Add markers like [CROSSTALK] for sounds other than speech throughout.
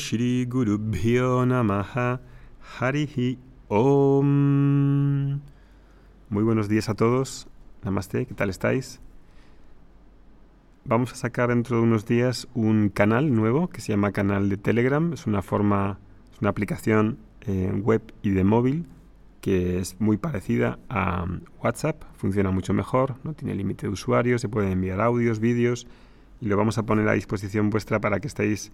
Shri Gurubhyo Namaha Harihi Om. Muy buenos días a todos. Namaste, ¿qué tal estáis? Vamos a sacar dentro de unos días un canal nuevo que se llama canal de Telegram. Es una forma, es una aplicación eh, web y de móvil que es muy parecida a WhatsApp, funciona mucho mejor, no tiene límite de usuarios, se pueden enviar audios, vídeos y lo vamos a poner a disposición vuestra para que estéis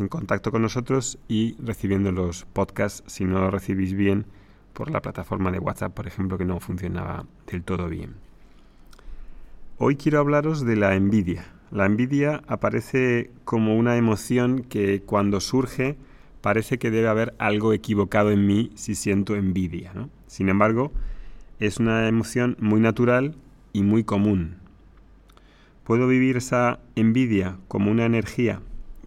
en contacto con nosotros y recibiendo los podcasts si no lo recibís bien por la plataforma de WhatsApp, por ejemplo, que no funcionaba del todo bien. Hoy quiero hablaros de la envidia. La envidia aparece como una emoción que cuando surge parece que debe haber algo equivocado en mí si siento envidia. Sin embargo, es una emoción muy natural y muy común. Puedo vivir esa envidia como una energía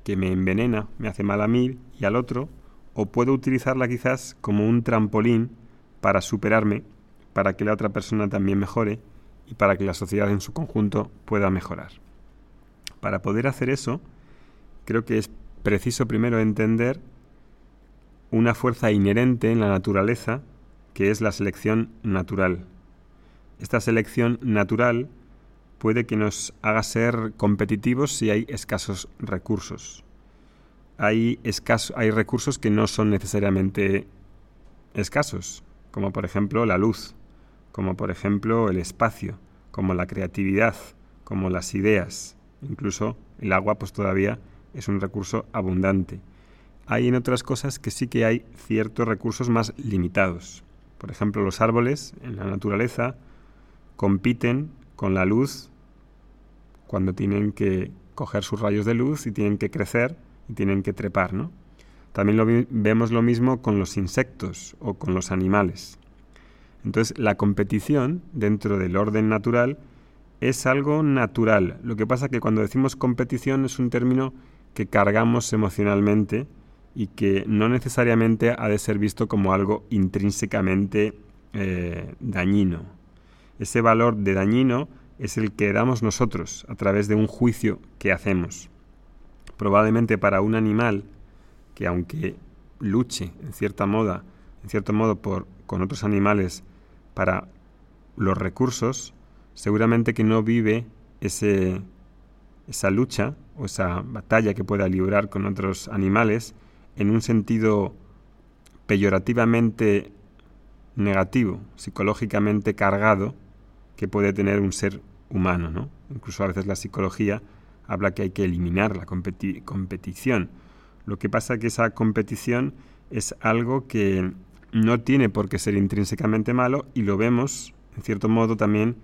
que me envenena, me hace mal a mí y al otro, o puedo utilizarla quizás como un trampolín para superarme, para que la otra persona también mejore y para que la sociedad en su conjunto pueda mejorar. Para poder hacer eso, creo que es preciso primero entender una fuerza inherente en la naturaleza que es la selección natural. Esta selección natural puede que nos haga ser competitivos si hay escasos recursos. Hay, hay recursos que no son necesariamente escasos, como por ejemplo la luz, como por ejemplo el espacio, como la creatividad, como las ideas, incluso el agua pues todavía es un recurso abundante. Hay en otras cosas que sí que hay ciertos recursos más limitados. Por ejemplo, los árboles en la naturaleza compiten con la luz cuando tienen que coger sus rayos de luz y tienen que crecer y tienen que trepar, ¿no? También lo vemos lo mismo con los insectos o con los animales. Entonces, la competición dentro del orden natural es algo natural. Lo que pasa es que cuando decimos competición es un término que cargamos emocionalmente y que no necesariamente ha de ser visto como algo intrínsecamente eh, dañino. Ese valor de dañino es el que damos nosotros a través de un juicio que hacemos. Probablemente para un animal que aunque luche en cierta moda, en cierto modo por con otros animales para los recursos, seguramente que no vive ese, esa lucha o esa batalla que pueda librar con otros animales en un sentido peyorativamente negativo, psicológicamente cargado, que puede tener un ser humano. ¿no? Incluso a veces la psicología habla que hay que eliminar la competición. Lo que pasa es que esa competición es algo que no tiene por qué ser intrínsecamente malo y lo vemos, en cierto modo, también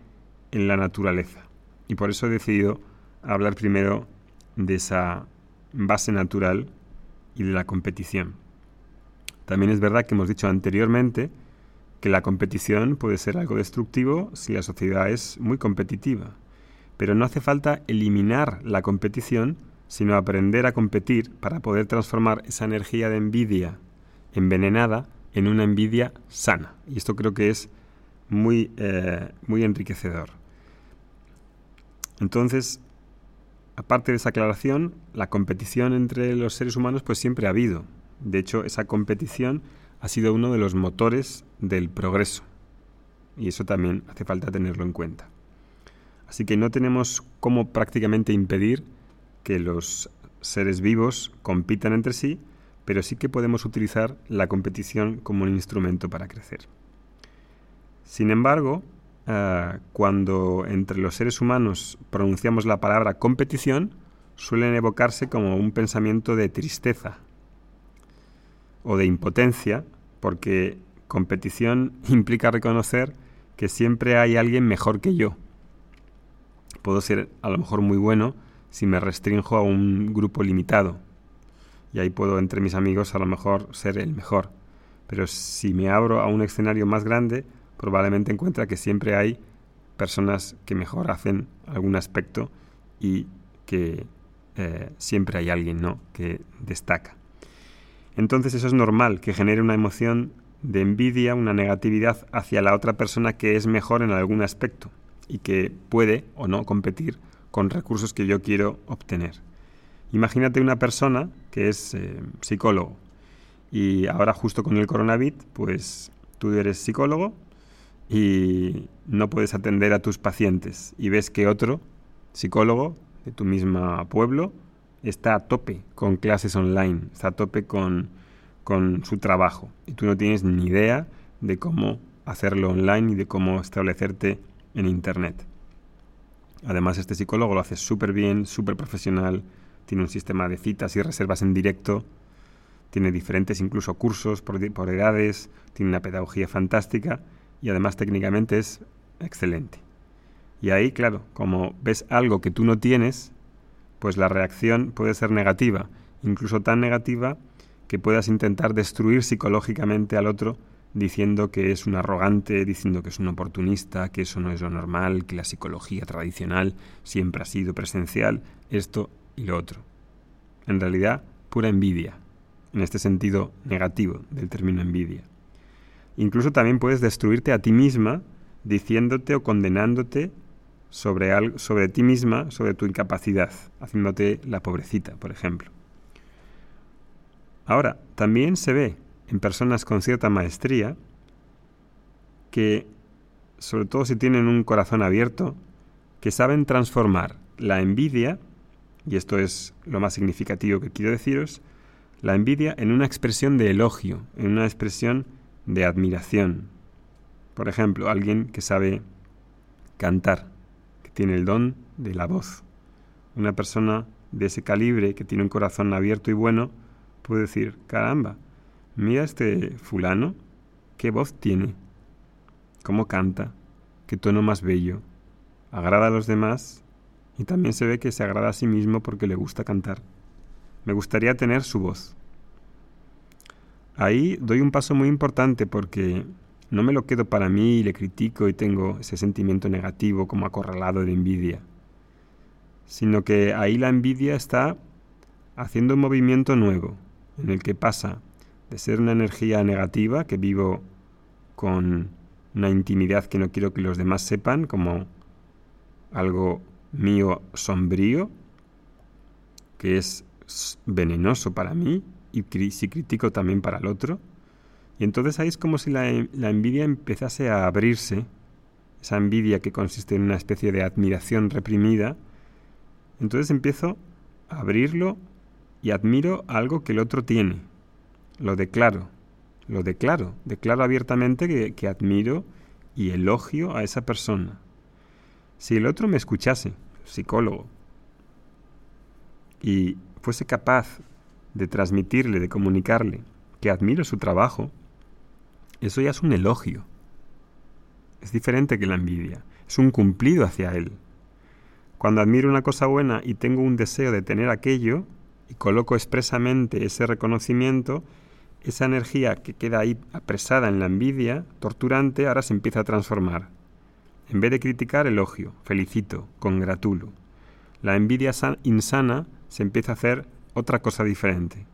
en la naturaleza. Y por eso he decidido hablar primero de esa base natural y de la competición. También es verdad que hemos dicho anteriormente que la competición puede ser algo destructivo si la sociedad es muy competitiva. Pero no hace falta eliminar la competición, sino aprender a competir para poder transformar esa energía de envidia envenenada en una envidia sana. Y esto creo que es muy, eh, muy enriquecedor. Entonces, aparte de esa aclaración, la competición entre los seres humanos pues siempre ha habido. De hecho, esa competición ha sido uno de los motores del progreso. Y eso también hace falta tenerlo en cuenta. Así que no tenemos cómo prácticamente impedir que los seres vivos compitan entre sí, pero sí que podemos utilizar la competición como un instrumento para crecer. Sin embargo, ah, cuando entre los seres humanos pronunciamos la palabra competición, suelen evocarse como un pensamiento de tristeza, o de impotencia, porque competición [LAUGHS] implica reconocer que siempre hay alguien mejor que yo. Puedo ser a lo mejor muy bueno si me restrinjo a un grupo limitado. Y ahí puedo entre mis amigos a lo mejor ser el mejor. Pero si me abro a un escenario más grande, probablemente encuentre que siempre hay personas que mejor hacen algún aspecto y que eh, siempre hay alguien ¿no? que destaca. Entonces eso es normal, que genere una emoción de envidia, una negatividad hacia la otra persona que es mejor en algún aspecto y que puede o no competir con recursos que yo quiero obtener. Imagínate una persona que es eh, psicólogo y ahora justo con el coronavirus, pues tú eres psicólogo y no puedes atender a tus pacientes y ves que otro psicólogo de tu mismo pueblo está a tope con clases online, está a tope con, con su trabajo y tú no tienes ni idea de cómo hacerlo online y de cómo establecerte en Internet. Además, este psicólogo lo hace súper bien, súper profesional, tiene un sistema de citas y reservas en directo, tiene diferentes incluso cursos por, por edades, tiene una pedagogía fantástica y además técnicamente es excelente. Y ahí, claro, como ves algo que tú no tienes, pues la reacción puede ser negativa, incluso tan negativa que puedas intentar destruir psicológicamente al otro diciendo que es un arrogante, diciendo que es un oportunista, que eso no es lo normal, que la psicología tradicional siempre ha sido presencial, esto y lo otro. En realidad, pura envidia, en este sentido negativo del término envidia. Incluso también puedes destruirte a ti misma diciéndote o condenándote sobre, algo, sobre ti misma, sobre tu incapacidad, haciéndote la pobrecita, por ejemplo. Ahora, también se ve en personas con cierta maestría que, sobre todo si tienen un corazón abierto, que saben transformar la envidia, y esto es lo más significativo que quiero deciros, la envidia en una expresión de elogio, en una expresión de admiración. Por ejemplo, alguien que sabe cantar, tiene el don de la voz. Una persona de ese calibre, que tiene un corazón abierto y bueno, puede decir, caramba, Mira este fulano, qué voz tiene, cómo canta, qué tono más bello. Agrada a los demás y también se ve que se agrada a sí mismo porque le gusta cantar. Me gustaría tener su voz. Ahí doy un paso muy importante porque no me lo quedo para mí y le critico y tengo ese sentimiento negativo como acorralado de envidia, sino que ahí la envidia está haciendo un movimiento nuevo en el que pasa de ser una energía negativa que vivo con una intimidad que no quiero que los demás sepan, como algo mío sombrío, que es venenoso para mí y si critico también para el otro. Y entonces ahí es como si la, la envidia empezase a abrirse, esa envidia que consiste en una especie de admiración reprimida. Entonces empiezo a abrirlo y admiro algo que el otro tiene lo declaro, lo declaro, declaro abiertamente que, admiro y elogio a esa persona. Si el otro me escuchase, psicólogo, y fuese capaz de transmitirle, de comunicarle que admiro su trabajo, eso ya es un elogio. Es diferente que la envidia, es un cumplido hacia él. Cuando admiro una cosa buena y tengo un deseo de tener aquello, y coloco expresamente ese reconocimiento, esa energía que queda ahí apresada en la envidia, torturante, ahora se empieza a transformar. En vez de criticar, elogio, felicito, congratulo. La envidia insana se empieza a hacer otra cosa diferente.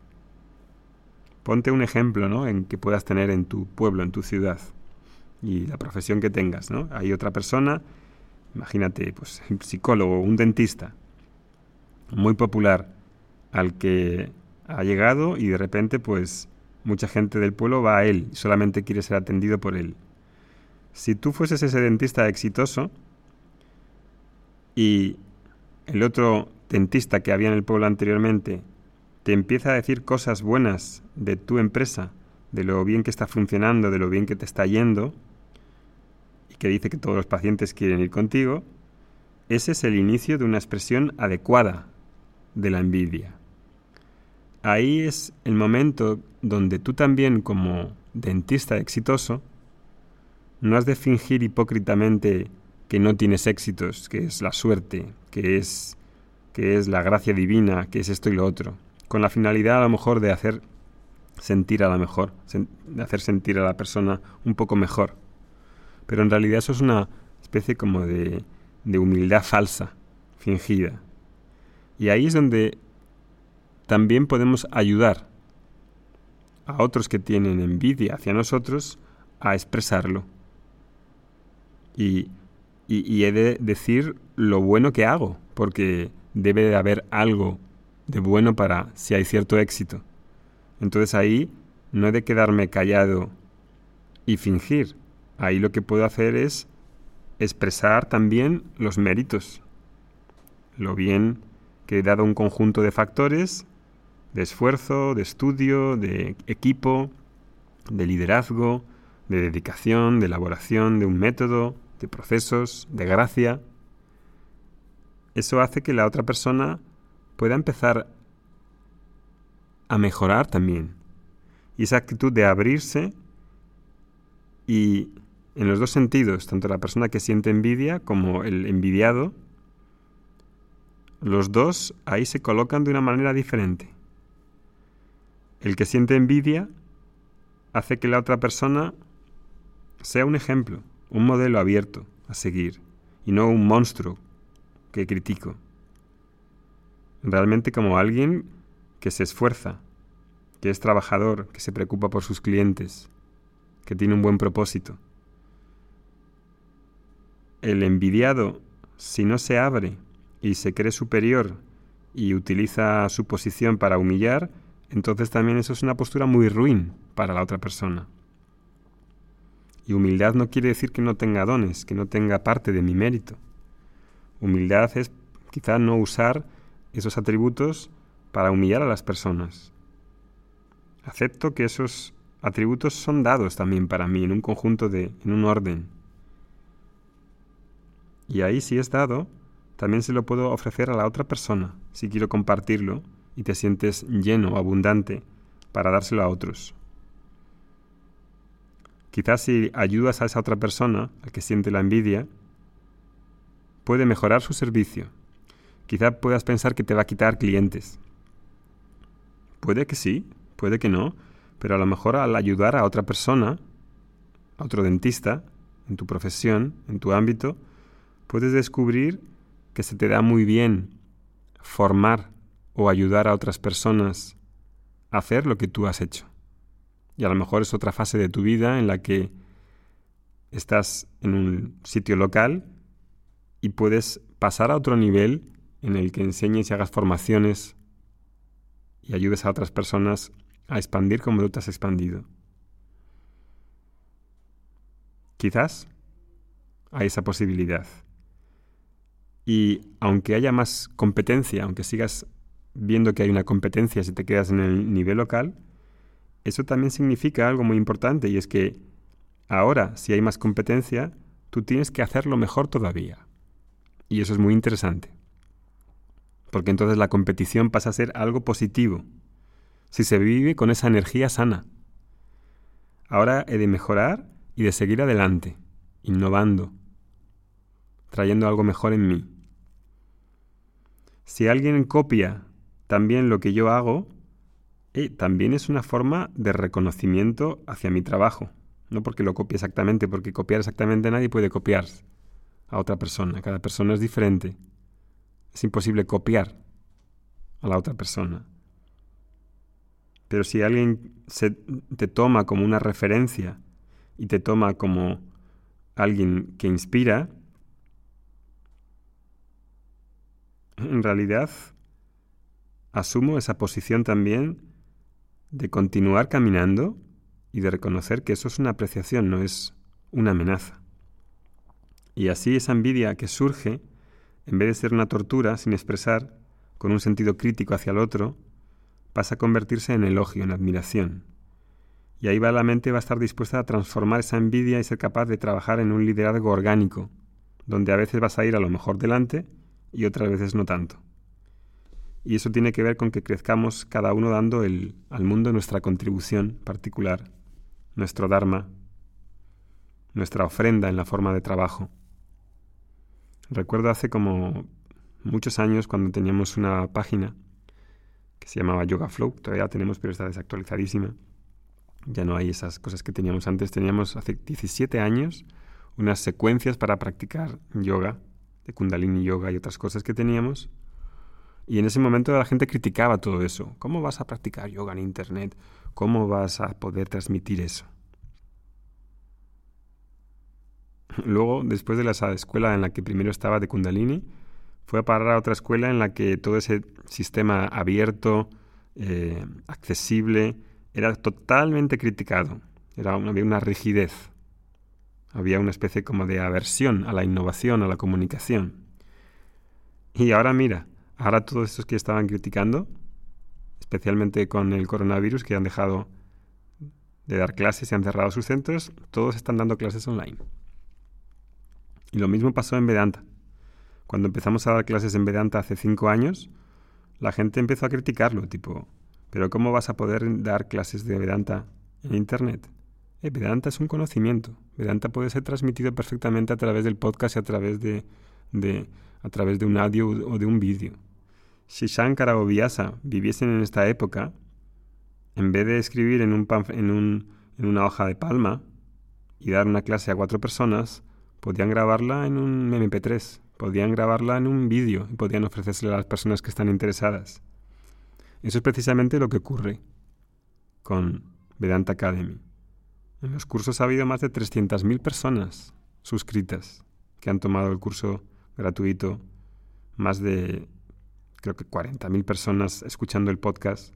Ponte un ejemplo, ¿no? En que puedas tener en tu pueblo, en tu ciudad y la profesión que tengas, ¿no? Hay otra persona, imagínate, pues un psicólogo, un dentista, muy popular, al que ha llegado y de repente, pues Mucha gente del pueblo va a él y solamente quiere ser atendido por él. Si tú fueses ese dentista exitoso y el otro dentista que había en el pueblo anteriormente te empieza a decir cosas buenas de tu empresa, de lo bien que está funcionando, de lo bien que te está yendo, y que dice que todos los pacientes quieren ir contigo, ese es el inicio de una expresión adecuada de la envidia. Ahí es el momento donde tú también como dentista exitoso no has de fingir hipócritamente que no tienes éxitos, que es la suerte, que es que es la gracia divina, que es esto y lo otro, con la finalidad a lo mejor de hacer sentir a la mejor, de hacer sentir a la persona un poco mejor. Pero en realidad eso es una especie como de, de humildad falsa, fingida. Y ahí es donde también podemos ayudar a otros que tienen envidia hacia nosotros a expresarlo. Y, he de decir lo bueno que hago, porque debe de haber algo de bueno para si hay cierto éxito. Entonces ahí no he de quedarme callado y fingir. Ahí lo que puedo hacer es expresar también los méritos, lo bien que he dado un conjunto de factores, de esfuerzo, de estudio, de equipo, de liderazgo, de dedicación, de elaboración de un método, de procesos, de gracia. Eso hace que la otra persona pueda empezar a mejorar también. Y esa actitud de abrirse y en los dos sentidos, tanto la persona que siente envidia como el envidiado, los dos ahí se colocan de una manera diferente. El que siente envidia hace que la otra persona sea un ejemplo, un modelo abierto a seguir, y no un monstruo que critico. Realmente como alguien que se esfuerza, que es trabajador, que se preocupa por sus clientes, que tiene un buen propósito. El envidiado, si no se abre y se cree superior y utiliza su posición para humillar, entonces también eso es una postura muy ruin para la otra persona. Y humildad no quiere decir que no tenga dones, que no tenga parte de mi mérito. Humildad es quizá no usar esos atributos para humillar a las personas. Acepto que esos atributos son dados también para mí en un conjunto de, en un orden. Y ahí si es dado, también se lo puedo ofrecer a la otra persona, si quiero compartirlo y te sientes lleno abundante para dárselo a otros. Quizás si ayudas a esa otra persona, al que siente la envidia, puede mejorar su servicio. Quizás puedas pensar que te va a quitar clientes. Puede que sí, puede que no, pero a lo mejor al ayudar a otra persona, a otro dentista, en tu profesión, en tu ámbito, puedes descubrir que se te da muy bien formar o ayudar a otras personas a hacer lo que tú has hecho. Y a lo mejor es otra fase de tu vida en la que estás en un sitio local y puedes pasar a otro nivel en el que enseñes y hagas formaciones y ayudes a otras personas a expandir como tú te has expandido. Quizás hay esa posibilidad. Y aunque haya más competencia, aunque sigas viendo que hay una competencia si te quedas en el nivel local, eso también significa algo muy importante y es que ahora, si hay más competencia, tú tienes que hacerlo mejor todavía. Y eso es muy interesante. Porque entonces la competición pasa a ser algo positivo, si se vive con esa energía sana. Ahora he de mejorar y de seguir adelante, innovando, trayendo algo mejor en mí. Si alguien copia también lo que yo hago, y también es una forma de reconocimiento hacia mi trabajo. No porque lo copie exactamente, porque copiar exactamente nadie puede copiar a otra persona. Cada persona es diferente. Es imposible copiar a la otra persona. Pero si alguien se, te toma como una referencia y te toma como alguien que inspira, en realidad asumo esa posición también de continuar caminando y de reconocer que eso es una apreciación, no es una amenaza. Y así esa envidia que surge, en vez de ser una tortura sin expresar, con un sentido crítico hacia el otro, pasa a convertirse en elogio, en admiración. Y ahí va la mente va a estar dispuesta a transformar esa envidia y ser capaz de trabajar en un liderazgo orgánico, donde a veces vas a ir a lo mejor delante y otras veces no tanto. Y eso tiene que ver con que crezcamos cada uno dando al mundo nuestra contribución particular, nuestro Dharma, nuestra ofrenda en la forma de trabajo. Recuerdo hace como muchos años cuando teníamos una página que se llamaba Yoga Flow, todavía tenemos pero está desactualizadísima. Ya no hay esas cosas que teníamos antes. Teníamos hace 17 años unas secuencias para practicar yoga, de kundalini yoga y otras cosas que teníamos y en ese momento la gente criticaba todo eso. ¿Cómo vas a practicar yoga en Internet? ¿Cómo vas a poder transmitir eso? Luego, después de la escuela en la que primero estaba de Kundalini, fue a parar a otra escuela en la que todo ese sistema abierto, eh, accesible, era totalmente criticado. Era había una rigidez. Había una especie como de aversión a la innovación, a la comunicación. Y ahora mira, ahora todos estos que estaban criticando, especialmente con el coronavirus, que han dejado de dar clases y han cerrado sus centros, todos están dando clases online. Y lo mismo pasó en Vedanta. Cuando empezamos a dar clases en Vedanta hace cinco años, la gente empezó a criticarlo, tipo, pero ¿cómo vas a poder dar clases de Vedanta en Internet? Eh, Vedanta es un conocimiento. Vedanta puede ser transmitido perfectamente a través del podcast y a través de, a través de un audio o de un vídeo. Si Shankara o Vyasa viviesen en esta época, en vez de escribir en una hoja de palma y dar una clase a cuatro personas, podían grabarla en un MP3, podían grabarla en un vídeo y podían ofrecérsela a las personas que están interesadas. Eso es precisamente lo que ocurre con Vedanta Academy. En los cursos ha habido más de 300.000 personas suscritas que han tomado el curso gratuito, más de creo que 40.000 personas escuchando el podcast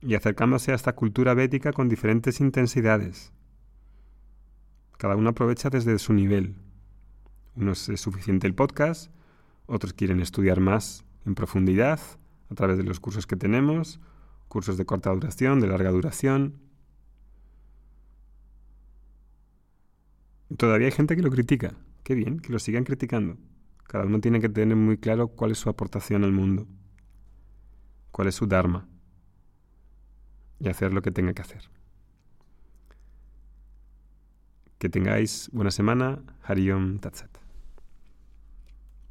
y acercándose a esta cultura védica con diferentes intensidades. Cada uno aprovecha desde su nivel. Unos es suficiente el podcast, otros quieren estudiar más en profundidad a través de los cursos que tenemos, cursos de corta duración, de larga duración. Todavía hay gente que lo critica. Qué bien, que lo sigan criticando. Cada uno tiene que tener muy claro cuál es su aportación al mundo, cuál es su Dharma y hacer lo que tenga que hacer. Que tengáis buena semana. Hariom Tatsat.